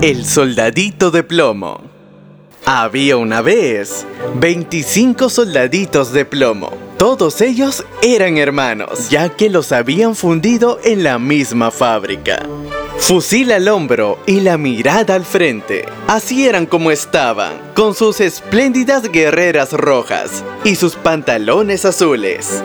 El soldadito de plomo. Había una vez 25 soldaditos de plomo. Todos ellos eran hermanos, ya que los habían fundido en la misma fábrica. Fusil al hombro y la mirada al frente. Así eran como estaban, con sus espléndidas guerreras rojas y sus pantalones azules.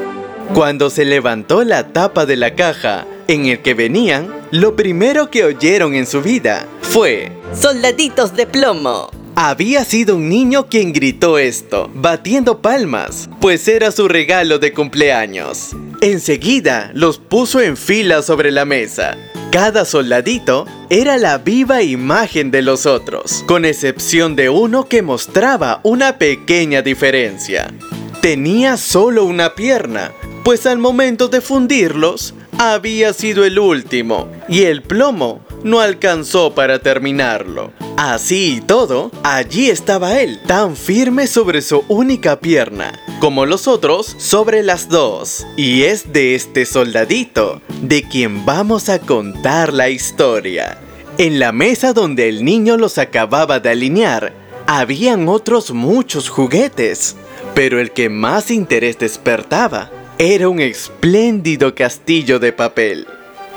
Cuando se levantó la tapa de la caja en el que venían, lo primero que oyeron en su vida fue ¡Soldaditos de plomo! Había sido un niño quien gritó esto, batiendo palmas, pues era su regalo de cumpleaños. Enseguida los puso en fila sobre la mesa. Cada soldadito era la viva imagen de los otros, con excepción de uno que mostraba una pequeña diferencia. Tenía solo una pierna, pues al momento de fundirlos, había sido el último y el plomo no alcanzó para terminarlo. Así y todo, allí estaba él, tan firme sobre su única pierna, como los otros sobre las dos. Y es de este soldadito de quien vamos a contar la historia. En la mesa donde el niño los acababa de alinear, habían otros muchos juguetes, pero el que más interés despertaba era un espléndido castillo de papel.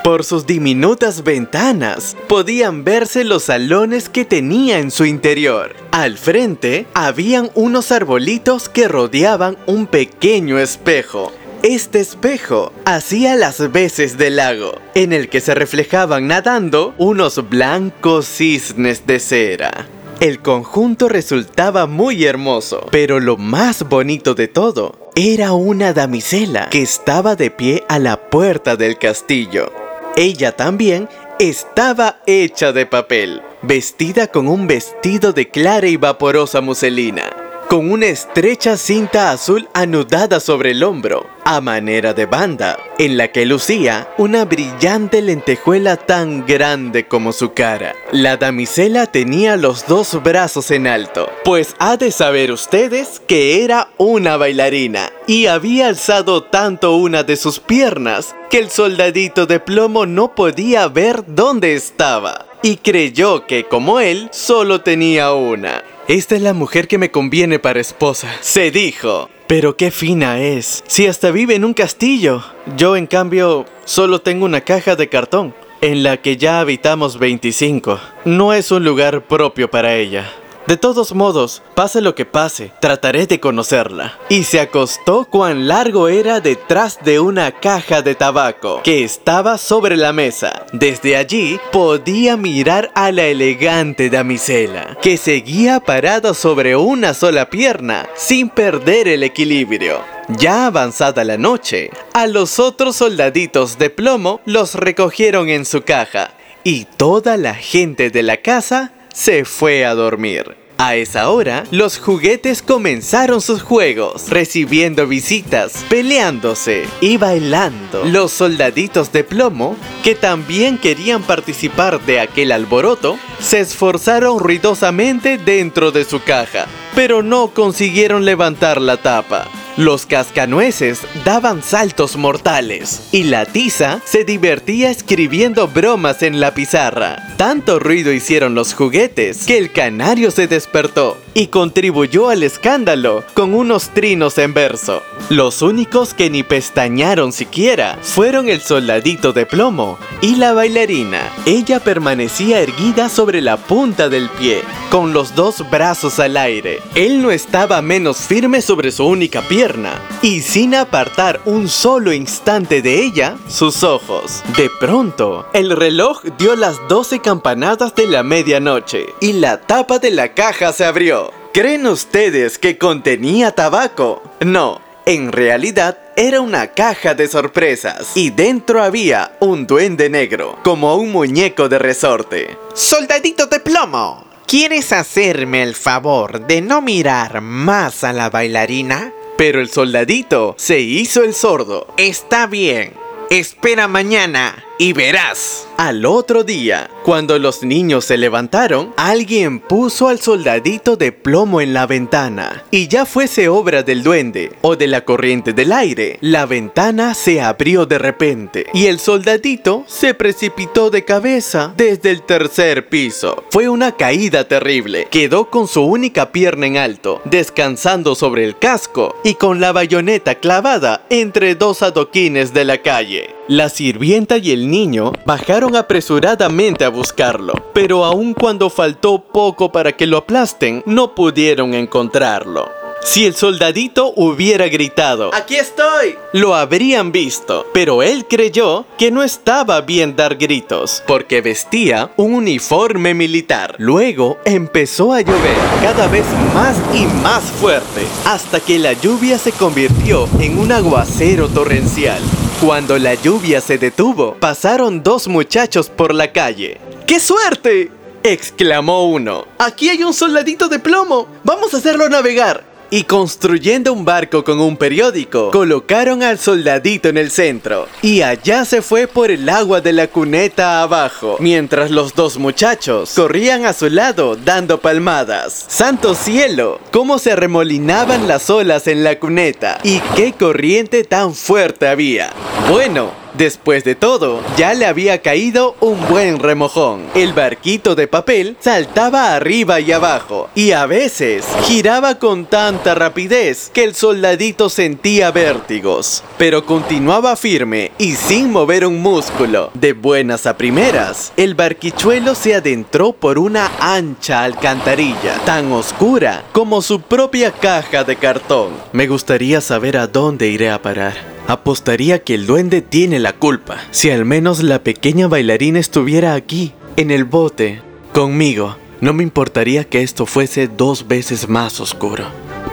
Por sus diminutas ventanas podían verse los salones que tenía en su interior. Al frente habían unos arbolitos que rodeaban un pequeño espejo. Este espejo hacía las veces de lago, en el que se reflejaban nadando unos blancos cisnes de cera. El conjunto resultaba muy hermoso, pero lo más bonito de todo era una damisela que estaba de pie a la puerta del castillo. Ella también estaba hecha de papel, vestida con un vestido de clara y vaporosa muselina, con una estrecha cinta azul anudada sobre el hombro, a manera de banda, en la que lucía una brillante lentejuela tan grande como su cara. La damisela tenía los dos brazos en alto, pues ha de saber ustedes que era una bailarina y había alzado tanto una de sus piernas que el soldadito de plomo no podía ver dónde estaba y creyó que como él solo tenía una. Esta es la mujer que me conviene para esposa, se dijo. Pero qué fina es, si hasta vive en un castillo. Yo en cambio solo tengo una caja de cartón, en la que ya habitamos 25. No es un lugar propio para ella. De todos modos, pase lo que pase, trataré de conocerla. Y se acostó cuán largo era detrás de una caja de tabaco que estaba sobre la mesa. Desde allí podía mirar a la elegante damisela, que seguía parada sobre una sola pierna, sin perder el equilibrio. Ya avanzada la noche, a los otros soldaditos de plomo los recogieron en su caja y toda la gente de la casa se fue a dormir. A esa hora, los juguetes comenzaron sus juegos, recibiendo visitas, peleándose y bailando. Los soldaditos de plomo, que también querían participar de aquel alboroto, se esforzaron ruidosamente dentro de su caja, pero no consiguieron levantar la tapa. Los cascanueces daban saltos mortales y la tiza se divertía escribiendo bromas en la pizarra. Tanto ruido hicieron los juguetes que el canario se despertó y contribuyó al escándalo con unos trinos en verso. Los únicos que ni pestañaron siquiera fueron el soldadito de plomo y la bailarina. Ella permanecía erguida sobre la punta del pie, con los dos brazos al aire. Él no estaba menos firme sobre su única pierna, y sin apartar un solo instante de ella, sus ojos. De pronto, el reloj dio las 12 campanadas de la medianoche, y la tapa de la caja se abrió. ¿Creen ustedes que contenía tabaco? No, en realidad era una caja de sorpresas y dentro había un duende negro, como un muñeco de resorte. ¡Soldadito de plomo! ¿Quieres hacerme el favor de no mirar más a la bailarina? Pero el soldadito se hizo el sordo. Está bien. Espera mañana y verás. Al otro día, cuando los niños se levantaron, alguien puso al soldadito de plomo en la ventana. Y ya fuese obra del duende o de la corriente del aire, la ventana se abrió de repente y el soldadito se precipitó de cabeza desde el tercer piso. Fue una caída terrible. Quedó con su única pierna en alto, descansando sobre el casco y con la bayoneta clavada entre dos adoquines de la calle. La sirvienta y el niño bajaron apresuradamente a buscarlo, pero aun cuando faltó poco para que lo aplasten, no pudieron encontrarlo. Si el soldadito hubiera gritado, ¡Aquí estoy! Lo habrían visto, pero él creyó que no estaba bien dar gritos, porque vestía un uniforme militar. Luego empezó a llover cada vez más y más fuerte, hasta que la lluvia se convirtió en un aguacero torrencial. Cuando la lluvia se detuvo, pasaron dos muchachos por la calle. ¡Qué suerte! exclamó uno. Aquí hay un soldadito de plomo. Vamos a hacerlo navegar y construyendo un barco con un periódico, colocaron al soldadito en el centro. Y allá se fue por el agua de la cuneta abajo, mientras los dos muchachos corrían a su lado dando palmadas. ¡Santo cielo! ¿Cómo se remolinaban las olas en la cuneta? ¿Y qué corriente tan fuerte había? Bueno, Después de todo, ya le había caído un buen remojón. El barquito de papel saltaba arriba y abajo, y a veces giraba con tanta rapidez que el soldadito sentía vértigos. Pero continuaba firme y sin mover un músculo. De buenas a primeras, el barquichuelo se adentró por una ancha alcantarilla, tan oscura como su propia caja de cartón. Me gustaría saber a dónde iré a parar. Apostaría que el duende tiene la culpa. Si al menos la pequeña bailarina estuviera aquí, en el bote, conmigo, no me importaría que esto fuese dos veces más oscuro.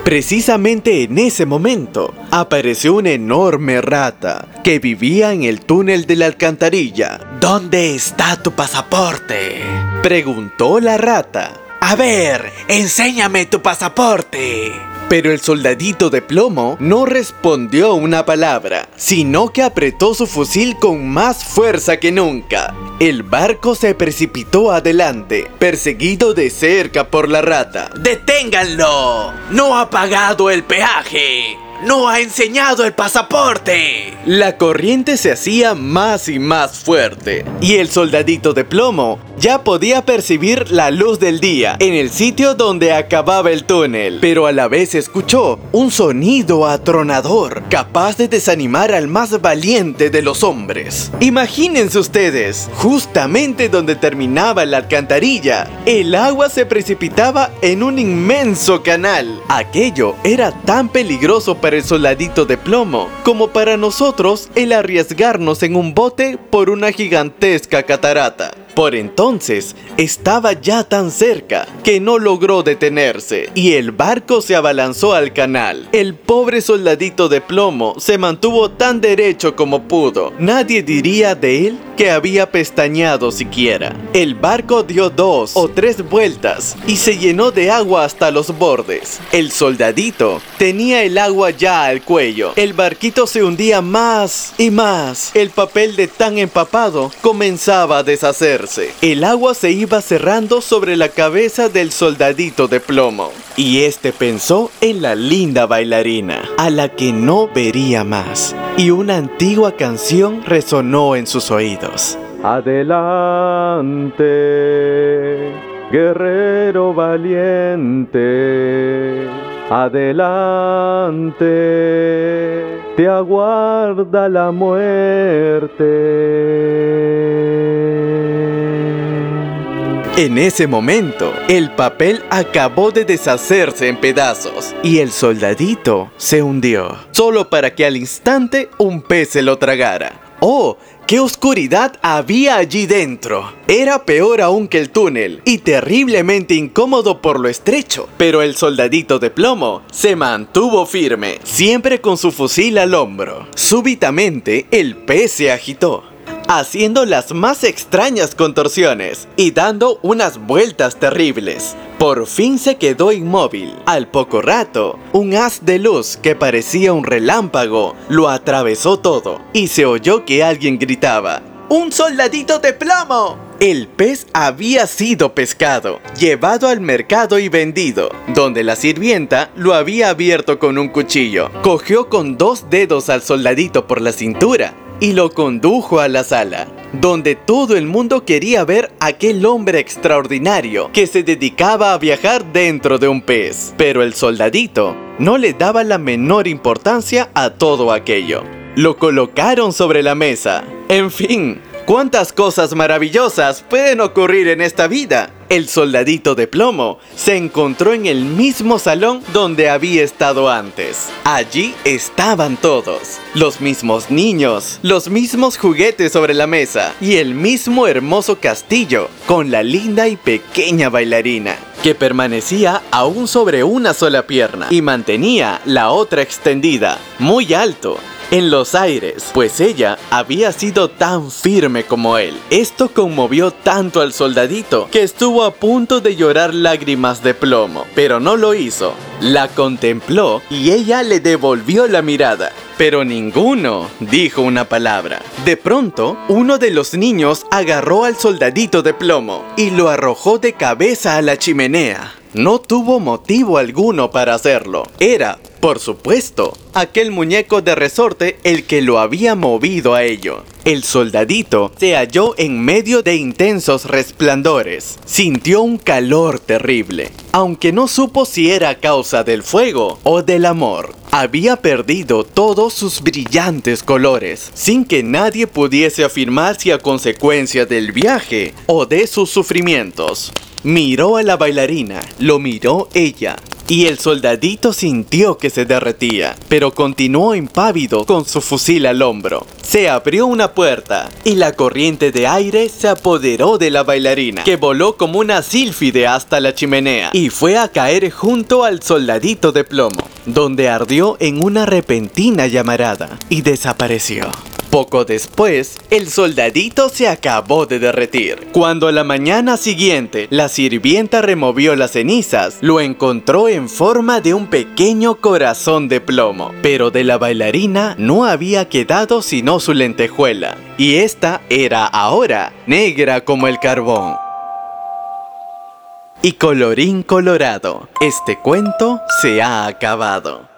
Precisamente en ese momento apareció una enorme rata que vivía en el túnel de la alcantarilla. ¿Dónde está tu pasaporte? Preguntó la rata. A ver, enséñame tu pasaporte. Pero el soldadito de plomo no respondió una palabra, sino que apretó su fusil con más fuerza que nunca. El barco se precipitó adelante, perseguido de cerca por la rata. ¡Deténganlo! ¡No ha pagado el peaje! ¡No ha enseñado el pasaporte! La corriente se hacía más y más fuerte, y el soldadito de plomo ya podía percibir la luz del día en el sitio donde acababa el túnel, pero a la vez escuchó un sonido atronador, capaz de desanimar al más valiente de los hombres. Imagínense ustedes, justamente donde terminaba la alcantarilla, el agua se precipitaba en un inmenso canal. Aquello era tan peligroso para el soldadito de plomo como para nosotros el arriesgarnos en un bote por una gigantesca catarata. Por entonces estaba ya tan cerca que no logró detenerse y el barco se abalanzó al canal. El pobre soldadito de plomo se mantuvo tan derecho como pudo. Nadie diría de él que había pestañado siquiera. El barco dio dos o tres vueltas y se llenó de agua hasta los bordes. El soldadito tenía el agua ya al cuello. El barquito se hundía más y más. El papel de tan empapado comenzaba a deshacer el agua se iba cerrando sobre la cabeza del soldadito de plomo. Y este pensó en la linda bailarina, a la que no vería más. Y una antigua canción resonó en sus oídos. Adelante, guerrero valiente. Adelante, te aguarda la muerte. En ese momento, el papel acabó de deshacerse en pedazos y el soldadito se hundió, solo para que al instante un pez se lo tragara. ¡Oh! ¡Qué oscuridad había allí dentro! Era peor aún que el túnel y terriblemente incómodo por lo estrecho, pero el soldadito de plomo se mantuvo firme, siempre con su fusil al hombro. Súbitamente, el pez se agitó haciendo las más extrañas contorsiones y dando unas vueltas terribles. Por fin se quedó inmóvil. Al poco rato, un haz de luz que parecía un relámpago lo atravesó todo y se oyó que alguien gritaba. ¡Un soldadito de plomo! El pez había sido pescado, llevado al mercado y vendido, donde la sirvienta lo había abierto con un cuchillo. Cogió con dos dedos al soldadito por la cintura y lo condujo a la sala, donde todo el mundo quería ver aquel hombre extraordinario que se dedicaba a viajar dentro de un pez. Pero el soldadito no le daba la menor importancia a todo aquello. Lo colocaron sobre la mesa. En fin, ¿Cuántas cosas maravillosas pueden ocurrir en esta vida? El soldadito de plomo se encontró en el mismo salón donde había estado antes. Allí estaban todos, los mismos niños, los mismos juguetes sobre la mesa y el mismo hermoso castillo con la linda y pequeña bailarina que permanecía aún sobre una sola pierna y mantenía la otra extendida, muy alto, en los aires, pues ella había sido tan firme como él. Esto conmovió tanto al soldadito que estuvo a punto de llorar lágrimas de plomo, pero no lo hizo. La contempló y ella le devolvió la mirada. Pero ninguno dijo una palabra. De pronto, uno de los niños agarró al soldadito de plomo y lo arrojó de cabeza a la chimenea. No tuvo motivo alguno para hacerlo. Era, por supuesto, aquel muñeco de resorte el que lo había movido a ello. El soldadito se halló en medio de intensos resplandores. Sintió un calor terrible, aunque no supo si era a causa del fuego o del amor. Había perdido todos sus brillantes colores, sin que nadie pudiese afirmar si a consecuencia del viaje o de sus sufrimientos. Miró a la bailarina, lo miró ella, y el soldadito sintió que se derretía, pero continuó impávido con su fusil al hombro. Se abrió una puerta y la corriente de aire se apoderó de la bailarina, que voló como una sílfide hasta la chimenea y fue a caer junto al soldadito de plomo, donde ardió en una repentina llamarada y desapareció. Poco después, el soldadito se acabó de derretir. Cuando a la mañana siguiente la sirvienta removió las cenizas, lo encontró en forma de un pequeño corazón de plomo. Pero de la bailarina no había quedado sino su lentejuela, y esta era ahora negra como el carbón. Y colorín colorado, este cuento se ha acabado.